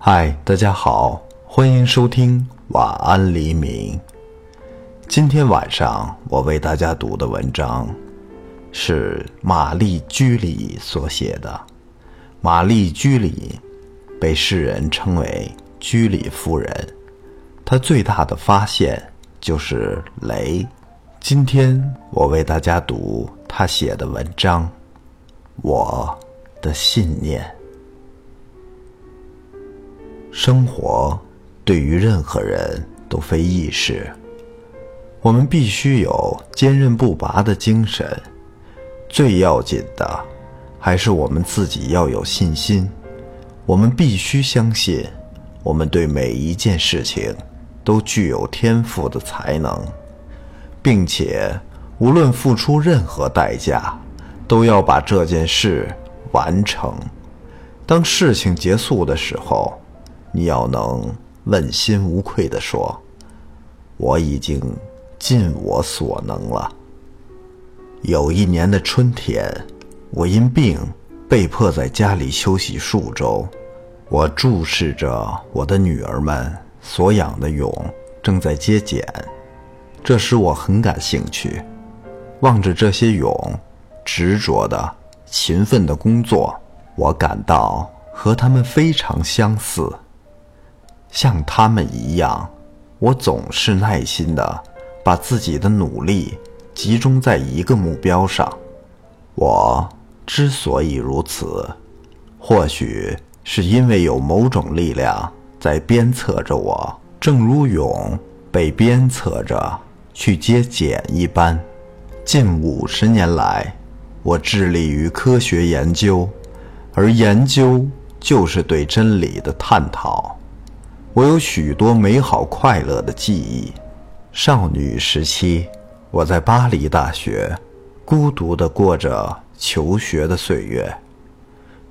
嗨，大家好，欢迎收听晚安黎明。今天晚上我为大家读的文章是玛丽居里所写的。玛丽居里被世人称为居里夫人，她最大的发现就是雷。今天我为大家读她写的文章《我的信念》。生活对于任何人都非易事，我们必须有坚韧不拔的精神。最要紧的，还是我们自己要有信心。我们必须相信，我们对每一件事情都具有天赋的才能，并且无论付出任何代价，都要把这件事完成。当事情结束的时候。你要能问心无愧地说：“我已经尽我所能了。”有一年的春天，我因病被迫在家里休息数周。我注视着我的女儿们所养的蛹正在结茧，这使我很感兴趣。望着这些蛹执着的、勤奋的工作，我感到和他们非常相似。像他们一样，我总是耐心的把自己的努力集中在一个目标上。我之所以如此，或许是因为有某种力量在鞭策着我，正如勇被鞭策着去接茧一般。近五十年来，我致力于科学研究，而研究就是对真理的探讨。我有许多美好快乐的记忆。少女时期，我在巴黎大学孤独地过着求学的岁月。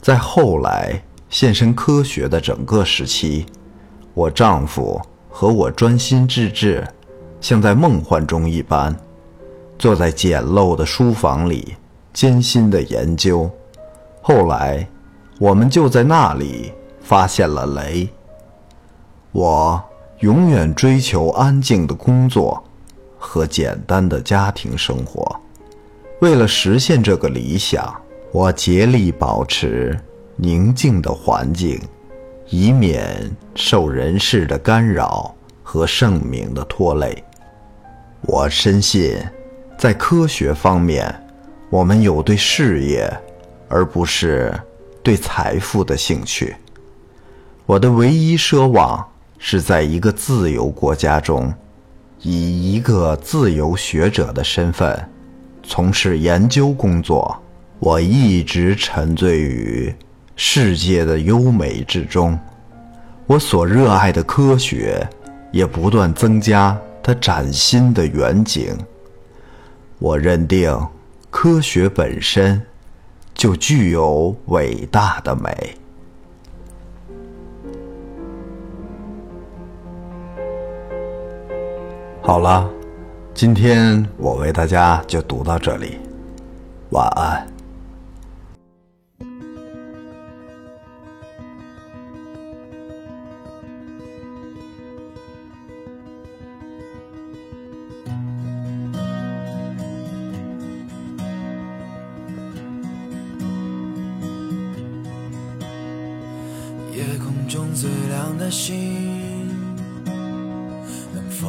在后来献身科学的整个时期，我丈夫和我专心致志，像在梦幻中一般，坐在简陋的书房里艰辛地研究。后来，我们就在那里发现了雷。我永远追求安静的工作和简单的家庭生活。为了实现这个理想，我竭力保持宁静的环境，以免受人事的干扰和盛名的拖累。我深信，在科学方面，我们有对事业而不是对财富的兴趣。我的唯一奢望。是在一个自由国家中，以一个自由学者的身份从事研究工作。我一直沉醉于世界的优美之中，我所热爱的科学也不断增加它崭新的远景。我认定，科学本身就具有伟大的美。好了，今天我为大家就读到这里，晚安。夜空中最亮的星，能否？